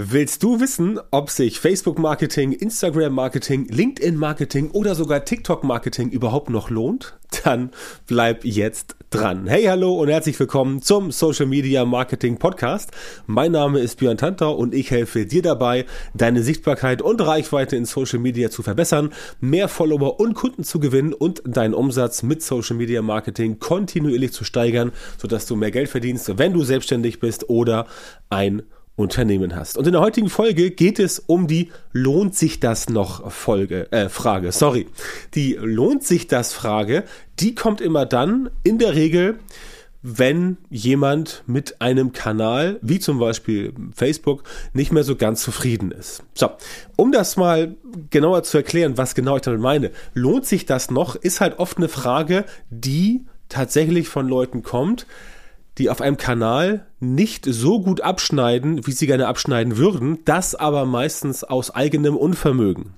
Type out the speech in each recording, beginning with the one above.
Willst du wissen, ob sich Facebook-Marketing, Instagram-Marketing, LinkedIn-Marketing oder sogar TikTok-Marketing überhaupt noch lohnt? Dann bleib jetzt dran. Hey, hallo und herzlich willkommen zum Social Media Marketing Podcast. Mein Name ist Björn Tanter und ich helfe dir dabei, deine Sichtbarkeit und Reichweite in Social Media zu verbessern, mehr Follower und Kunden zu gewinnen und deinen Umsatz mit Social Media Marketing kontinuierlich zu steigern, sodass du mehr Geld verdienst, wenn du selbstständig bist oder ein Unternehmen hast. Und in der heutigen Folge geht es um die lohnt sich das noch Folge äh, Frage. Sorry. Die lohnt sich das Frage, die kommt immer dann in der Regel wenn jemand mit einem Kanal, wie zum Beispiel Facebook, nicht mehr so ganz zufrieden ist. So, um das mal genauer zu erklären, was genau ich damit meine, lohnt sich das noch, ist halt oft eine Frage, die tatsächlich von Leuten kommt, die auf einem Kanal nicht so gut abschneiden, wie sie gerne abschneiden würden, das aber meistens aus eigenem Unvermögen.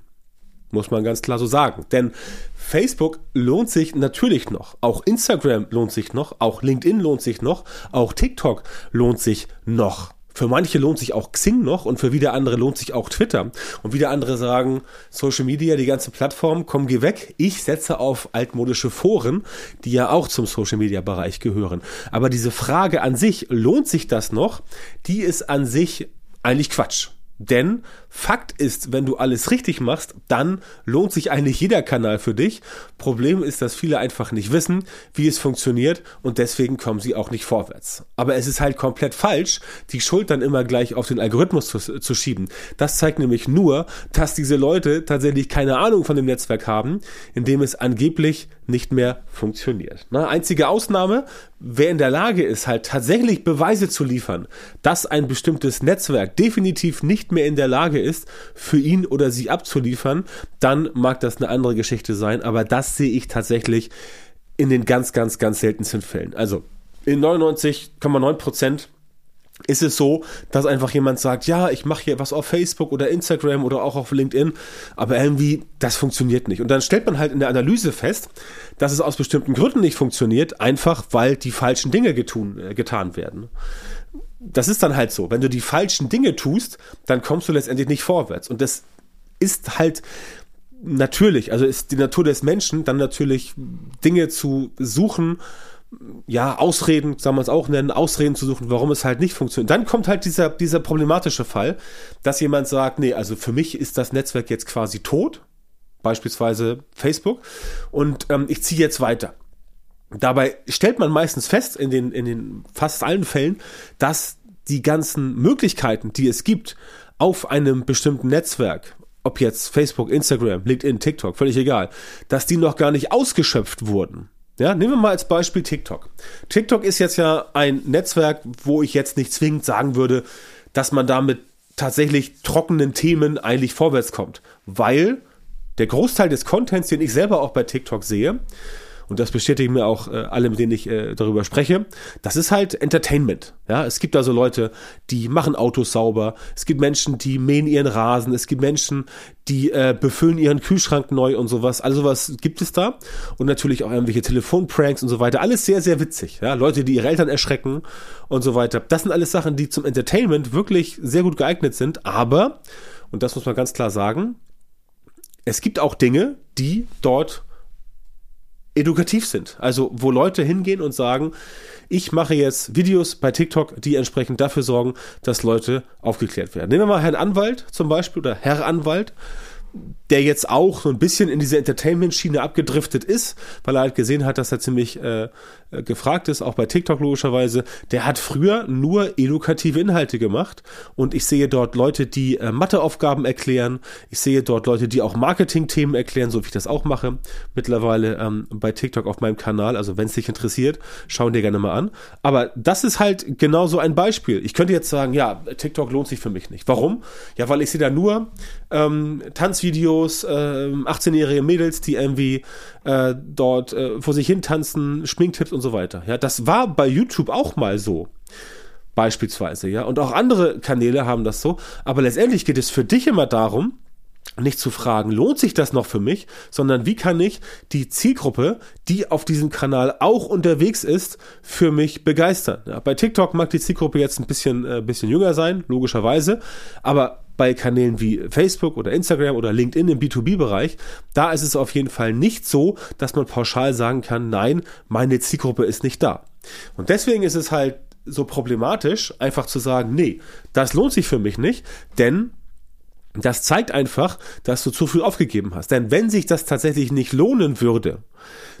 Muss man ganz klar so sagen. Denn Facebook lohnt sich natürlich noch. Auch Instagram lohnt sich noch. Auch LinkedIn lohnt sich noch. Auch TikTok lohnt sich noch. Für manche lohnt sich auch Xing noch und für wieder andere lohnt sich auch Twitter. Und wieder andere sagen, Social Media, die ganze Plattform, komm, geh weg. Ich setze auf altmodische Foren, die ja auch zum Social Media Bereich gehören. Aber diese Frage an sich, lohnt sich das noch? Die ist an sich eigentlich Quatsch. Denn Fakt ist, wenn du alles richtig machst, dann lohnt sich eigentlich jeder Kanal für dich. Problem ist, dass viele einfach nicht wissen, wie es funktioniert und deswegen kommen sie auch nicht vorwärts. Aber es ist halt komplett falsch, die Schuld dann immer gleich auf den Algorithmus zu, zu schieben. Das zeigt nämlich nur, dass diese Leute tatsächlich keine Ahnung von dem Netzwerk haben, in dem es angeblich nicht mehr funktioniert. Na, einzige Ausnahme, wer in der Lage ist, halt tatsächlich Beweise zu liefern, dass ein bestimmtes Netzwerk definitiv nicht mehr in der Lage ist, für ihn oder sie abzuliefern, dann mag das eine andere Geschichte sein, aber das sehe ich tatsächlich in den ganz, ganz, ganz seltensten Fällen. Also in 99,9 Prozent ist es so, dass einfach jemand sagt, ja, ich mache hier was auf Facebook oder Instagram oder auch auf LinkedIn, aber irgendwie das funktioniert nicht. Und dann stellt man halt in der Analyse fest, dass es aus bestimmten Gründen nicht funktioniert, einfach weil die falschen Dinge getun, äh, getan werden das ist dann halt so. Wenn du die falschen Dinge tust, dann kommst du letztendlich nicht vorwärts. Und das ist halt natürlich, also ist die Natur des Menschen, dann natürlich Dinge zu suchen, ja, Ausreden, sagen wir es auch nennen, Ausreden zu suchen, warum es halt nicht funktioniert. Dann kommt halt dieser, dieser problematische Fall, dass jemand sagt, nee, also für mich ist das Netzwerk jetzt quasi tot, beispielsweise Facebook, und ähm, ich ziehe jetzt weiter. Dabei stellt man meistens fest, in den, in den fast allen Fällen, dass die ganzen Möglichkeiten, die es gibt, auf einem bestimmten Netzwerk, ob jetzt Facebook, Instagram, LinkedIn, TikTok, völlig egal, dass die noch gar nicht ausgeschöpft wurden. Ja, nehmen wir mal als Beispiel TikTok. TikTok ist jetzt ja ein Netzwerk, wo ich jetzt nicht zwingend sagen würde, dass man damit tatsächlich trockenen Themen eigentlich vorwärts kommt, weil der Großteil des Contents, den ich selber auch bei TikTok sehe, und das bestätigen mir auch äh, alle, mit denen ich äh, darüber spreche, das ist halt Entertainment. Ja, es gibt also Leute, die machen Autos sauber, es gibt Menschen, die mähen ihren Rasen, es gibt Menschen, die äh, befüllen ihren Kühlschrank neu und sowas. Also sowas gibt es da. Und natürlich auch irgendwelche Telefonpranks und so weiter. Alles sehr, sehr witzig. Ja, Leute, die ihre Eltern erschrecken und so weiter. Das sind alles Sachen, die zum Entertainment wirklich sehr gut geeignet sind. Aber, und das muss man ganz klar sagen, es gibt auch Dinge, die dort edukativ sind. Also wo Leute hingehen und sagen, ich mache jetzt Videos bei TikTok, die entsprechend dafür sorgen, dass Leute aufgeklärt werden. Nehmen wir mal Herrn Anwalt zum Beispiel oder Herr Anwalt der jetzt auch so ein bisschen in diese Entertainment-Schiene abgedriftet ist, weil er halt gesehen hat, dass er ziemlich äh, äh, gefragt ist, auch bei TikTok logischerweise. Der hat früher nur edukative Inhalte gemacht und ich sehe dort Leute, die äh, Matheaufgaben erklären. Ich sehe dort Leute, die auch Marketing-Themen erklären, so wie ich das auch mache mittlerweile ähm, bei TikTok auf meinem Kanal. Also wenn es dich interessiert, schauen dir gerne mal an. Aber das ist halt genau so ein Beispiel. Ich könnte jetzt sagen, ja, TikTok lohnt sich für mich nicht. Warum? Ja, weil ich sehe da nur ähm, Tanzvideos, äh, 18-jährige Mädels, die irgendwie äh, dort äh, vor sich hin tanzen, Schminktipps und so weiter. Ja, das war bei YouTube auch mal so. Beispielsweise, ja. Und auch andere Kanäle haben das so. Aber letztendlich geht es für dich immer darum, nicht zu fragen, lohnt sich das noch für mich, sondern wie kann ich die Zielgruppe, die auf diesem Kanal auch unterwegs ist, für mich begeistern. Ja, bei TikTok mag die Zielgruppe jetzt ein bisschen, äh, bisschen jünger sein, logischerweise, aber bei Kanälen wie Facebook oder Instagram oder LinkedIn im B2B-Bereich, da ist es auf jeden Fall nicht so, dass man pauschal sagen kann, nein, meine Zielgruppe ist nicht da. Und deswegen ist es halt so problematisch, einfach zu sagen, nee, das lohnt sich für mich nicht, denn das zeigt einfach, dass du zu viel aufgegeben hast. Denn wenn sich das tatsächlich nicht lohnen würde,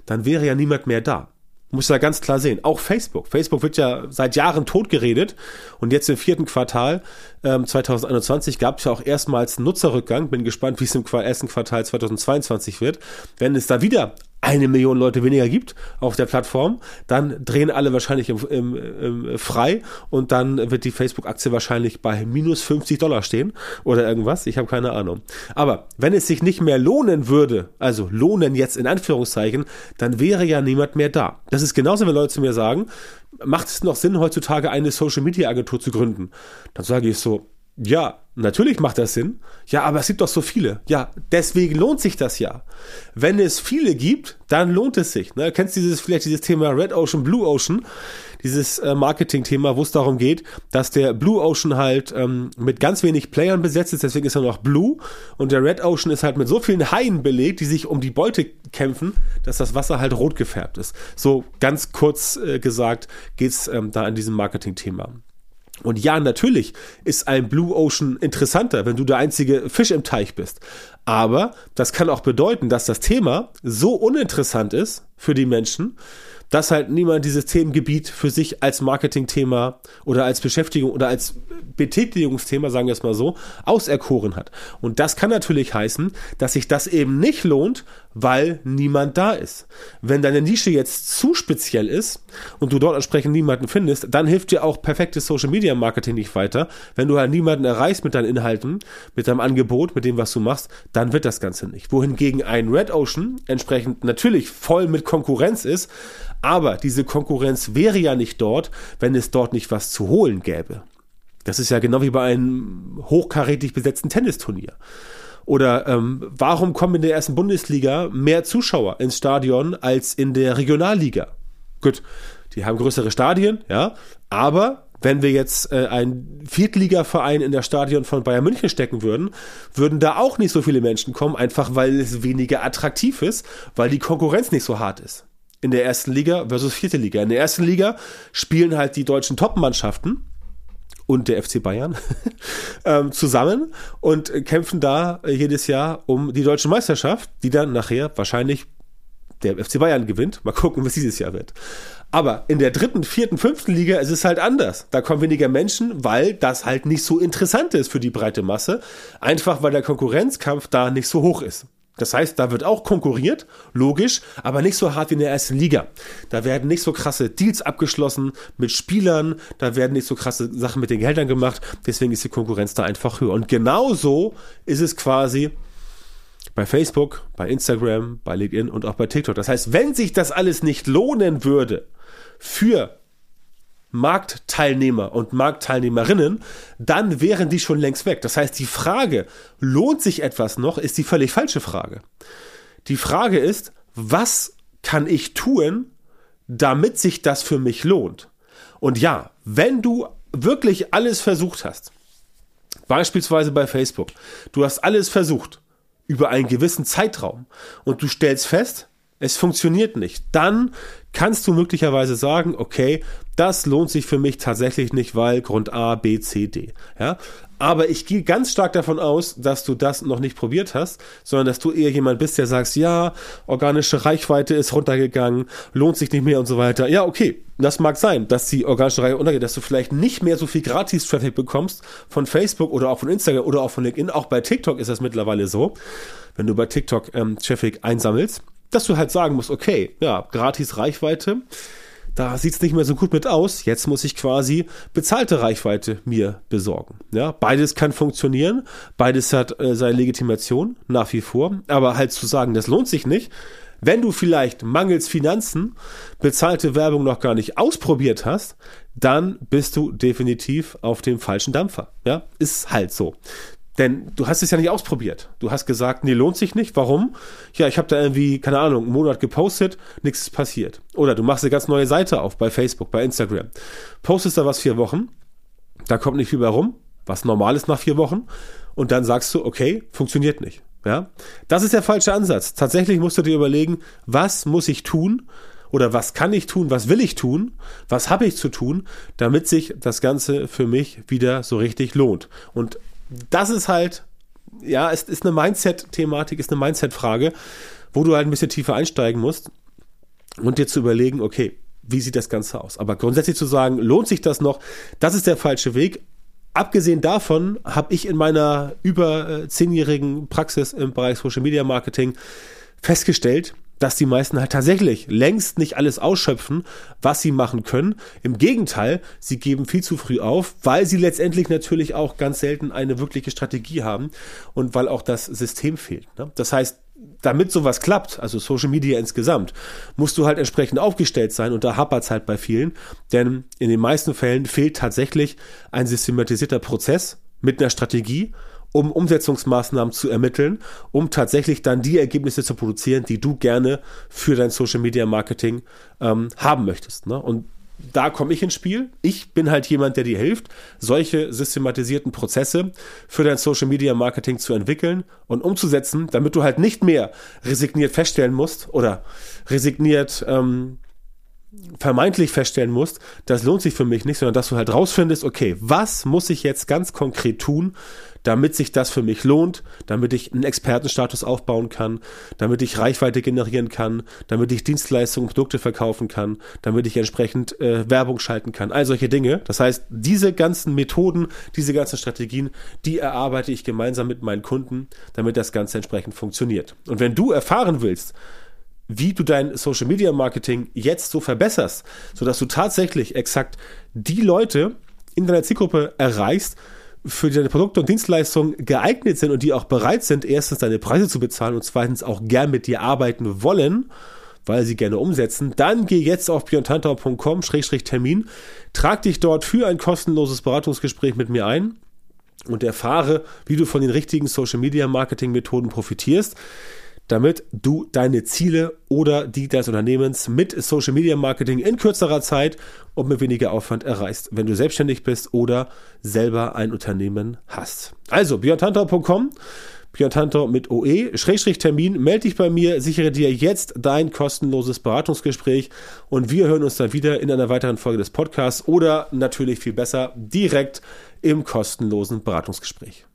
dann wäre ja niemand mehr da. Muss ja ganz klar sehen. Auch Facebook. Facebook wird ja seit Jahren totgeredet. Und jetzt im vierten Quartal ähm, 2021 gab es ja auch erstmals einen Nutzerrückgang. Bin gespannt, wie es im ersten Quartal 2022 wird. Wenn es da wieder eine Million Leute weniger gibt auf der Plattform, dann drehen alle wahrscheinlich im, im, im frei und dann wird die Facebook-Aktie wahrscheinlich bei minus 50 Dollar stehen oder irgendwas. Ich habe keine Ahnung. Aber wenn es sich nicht mehr lohnen würde, also lohnen jetzt in Anführungszeichen, dann wäre ja niemand mehr da. Das ist genauso, wenn Leute zu mir sagen, macht es noch Sinn, heutzutage eine Social-Media-Agentur zu gründen? Dann sage ich so, ja, natürlich macht das Sinn. Ja, aber es gibt doch so viele. Ja, deswegen lohnt sich das ja. Wenn es viele gibt, dann lohnt es sich. Ne? Kennst du dieses, vielleicht dieses Thema Red Ocean, Blue Ocean? Dieses äh, Marketing-Thema, wo es darum geht, dass der Blue Ocean halt ähm, mit ganz wenig Playern besetzt ist, deswegen ist er noch Blue. Und der Red Ocean ist halt mit so vielen Haien belegt, die sich um die Beute kämpfen, dass das Wasser halt rot gefärbt ist. So ganz kurz äh, gesagt geht's ähm, da an diesem Marketing-Thema. Und ja, natürlich ist ein Blue Ocean interessanter, wenn du der einzige Fisch im Teich bist. Aber das kann auch bedeuten, dass das Thema so uninteressant ist für die Menschen, dass halt niemand dieses Themengebiet für sich als Marketingthema oder als Beschäftigung oder als Betätigungsthema, sagen wir es mal so, auserkoren hat. Und das kann natürlich heißen, dass sich das eben nicht lohnt, weil niemand da ist. Wenn deine Nische jetzt zu speziell ist und du dort entsprechend niemanden findest, dann hilft dir auch perfektes Social Media Marketing nicht weiter. Wenn du halt niemanden erreichst mit deinen Inhalten, mit deinem Angebot, mit dem, was du machst, dann wird das Ganze nicht. Wohingegen ein Red Ocean entsprechend natürlich voll mit Konkurrenz ist, aber diese Konkurrenz wäre ja nicht dort, wenn es dort nicht was zu holen gäbe. Das ist ja genau wie bei einem hochkarätig besetzten Tennisturnier. Oder ähm, warum kommen in der ersten Bundesliga mehr Zuschauer ins Stadion als in der Regionalliga? Gut, die haben größere Stadien, ja, aber wenn wir jetzt äh, einen Viertligaverein in der Stadion von Bayern München stecken würden, würden da auch nicht so viele Menschen kommen, einfach weil es weniger attraktiv ist, weil die Konkurrenz nicht so hart ist in der ersten Liga versus vierte Liga. In der ersten Liga spielen halt die deutschen Top-Mannschaften und der FC Bayern ähm, zusammen und kämpfen da äh, jedes Jahr um die deutsche Meisterschaft, die dann nachher wahrscheinlich der FC Bayern gewinnt. Mal gucken, was dieses Jahr wird. Aber in der dritten, vierten, fünften Liga ist es halt anders. Da kommen weniger Menschen, weil das halt nicht so interessant ist für die breite Masse. Einfach weil der Konkurrenzkampf da nicht so hoch ist. Das heißt, da wird auch konkurriert, logisch, aber nicht so hart wie in der ersten Liga. Da werden nicht so krasse Deals abgeschlossen mit Spielern, da werden nicht so krasse Sachen mit den Geldern gemacht, deswegen ist die Konkurrenz da einfach höher. Und genauso ist es quasi bei Facebook, bei Instagram, bei LinkedIn und auch bei TikTok. Das heißt, wenn sich das alles nicht lohnen würde für Marktteilnehmer und Marktteilnehmerinnen, dann wären die schon längst weg. Das heißt, die Frage, lohnt sich etwas noch, ist die völlig falsche Frage. Die Frage ist, was kann ich tun, damit sich das für mich lohnt? Und ja, wenn du wirklich alles versucht hast, beispielsweise bei Facebook, du hast alles versucht über einen gewissen Zeitraum und du stellst fest, es funktioniert nicht, dann kannst du möglicherweise sagen, okay, das lohnt sich für mich tatsächlich nicht, weil Grund A, B, C, D. Ja? Aber ich gehe ganz stark davon aus, dass du das noch nicht probiert hast, sondern dass du eher jemand bist, der sagst, ja, organische Reichweite ist runtergegangen, lohnt sich nicht mehr und so weiter. Ja, okay, das mag sein, dass die organische Reichweite untergeht, dass du vielleicht nicht mehr so viel Gratis-Traffic bekommst von Facebook oder auch von Instagram oder auch von LinkedIn. Auch bei TikTok ist das mittlerweile so. Wenn du bei TikTok ähm, Traffic einsammelst, dass du halt sagen musst, okay, ja, gratis Reichweite, da sieht's nicht mehr so gut mit aus. Jetzt muss ich quasi bezahlte Reichweite mir besorgen. Ja, beides kann funktionieren, beides hat äh, seine Legitimation nach wie vor, aber halt zu sagen, das lohnt sich nicht, wenn du vielleicht mangels Finanzen bezahlte Werbung noch gar nicht ausprobiert hast, dann bist du definitiv auf dem falschen Dampfer. Ja, ist halt so. Denn du hast es ja nicht ausprobiert. Du hast gesagt, nee, lohnt sich nicht. Warum? Ja, ich habe da irgendwie, keine Ahnung, einen Monat gepostet, nichts ist passiert. Oder du machst eine ganz neue Seite auf bei Facebook, bei Instagram. Postest da was vier Wochen, da kommt nicht viel mehr rum, was normal ist nach vier Wochen. Und dann sagst du, okay, funktioniert nicht. Ja, das ist der falsche Ansatz. Tatsächlich musst du dir überlegen, was muss ich tun oder was kann ich tun, was will ich tun, was habe ich zu tun, damit sich das Ganze für mich wieder so richtig lohnt. Und das ist halt, ja, es ist eine Mindset-Thematik, ist eine Mindset-Frage, wo du halt ein bisschen tiefer einsteigen musst und dir zu überlegen, okay, wie sieht das Ganze aus? Aber grundsätzlich zu sagen, lohnt sich das noch? Das ist der falsche Weg. Abgesehen davon habe ich in meiner über äh, zehnjährigen Praxis im Bereich Social Media Marketing festgestellt, dass die meisten halt tatsächlich längst nicht alles ausschöpfen, was sie machen können. Im Gegenteil, sie geben viel zu früh auf, weil sie letztendlich natürlich auch ganz selten eine wirkliche Strategie haben und weil auch das System fehlt. Ne? Das heißt, damit sowas klappt, also Social Media insgesamt, musst du halt entsprechend aufgestellt sein und da hapert es halt bei vielen, denn in den meisten Fällen fehlt tatsächlich ein systematisierter Prozess mit einer Strategie um Umsetzungsmaßnahmen zu ermitteln, um tatsächlich dann die Ergebnisse zu produzieren, die du gerne für dein Social Media Marketing ähm, haben möchtest. Ne? Und da komme ich ins Spiel. Ich bin halt jemand, der dir hilft, solche systematisierten Prozesse für dein Social Media Marketing zu entwickeln und umzusetzen, damit du halt nicht mehr resigniert feststellen musst oder resigniert ähm, vermeintlich feststellen musst, das lohnt sich für mich nicht, sondern dass du halt rausfindest, okay, was muss ich jetzt ganz konkret tun, damit sich das für mich lohnt, damit ich einen Expertenstatus aufbauen kann, damit ich Reichweite generieren kann, damit ich Dienstleistungen, Produkte verkaufen kann, damit ich entsprechend äh, Werbung schalten kann, all solche Dinge. Das heißt, diese ganzen Methoden, diese ganzen Strategien, die erarbeite ich gemeinsam mit meinen Kunden, damit das Ganze entsprechend funktioniert. Und wenn du erfahren willst, wie du dein Social Media Marketing jetzt so verbesserst, sodass du tatsächlich exakt die Leute in deiner Zielgruppe erreichst, für deine Produkte und Dienstleistungen geeignet sind und die auch bereit sind, erstens deine Preise zu bezahlen und zweitens auch gern mit dir arbeiten wollen, weil sie gerne umsetzen, dann geh jetzt auf björntantau.com-termin, trag dich dort für ein kostenloses Beratungsgespräch mit mir ein und erfahre, wie du von den richtigen Social Media Marketing Methoden profitierst damit du deine Ziele oder die deines Unternehmens mit Social Media Marketing in kürzerer Zeit und mit weniger Aufwand erreichst, wenn du selbstständig bist oder selber ein Unternehmen hast. Also björntantau.com Björn mit OE, Schrägstrich Termin, melde dich bei mir, sichere dir jetzt dein kostenloses Beratungsgespräch und wir hören uns dann wieder in einer weiteren Folge des Podcasts oder natürlich viel besser direkt im kostenlosen Beratungsgespräch.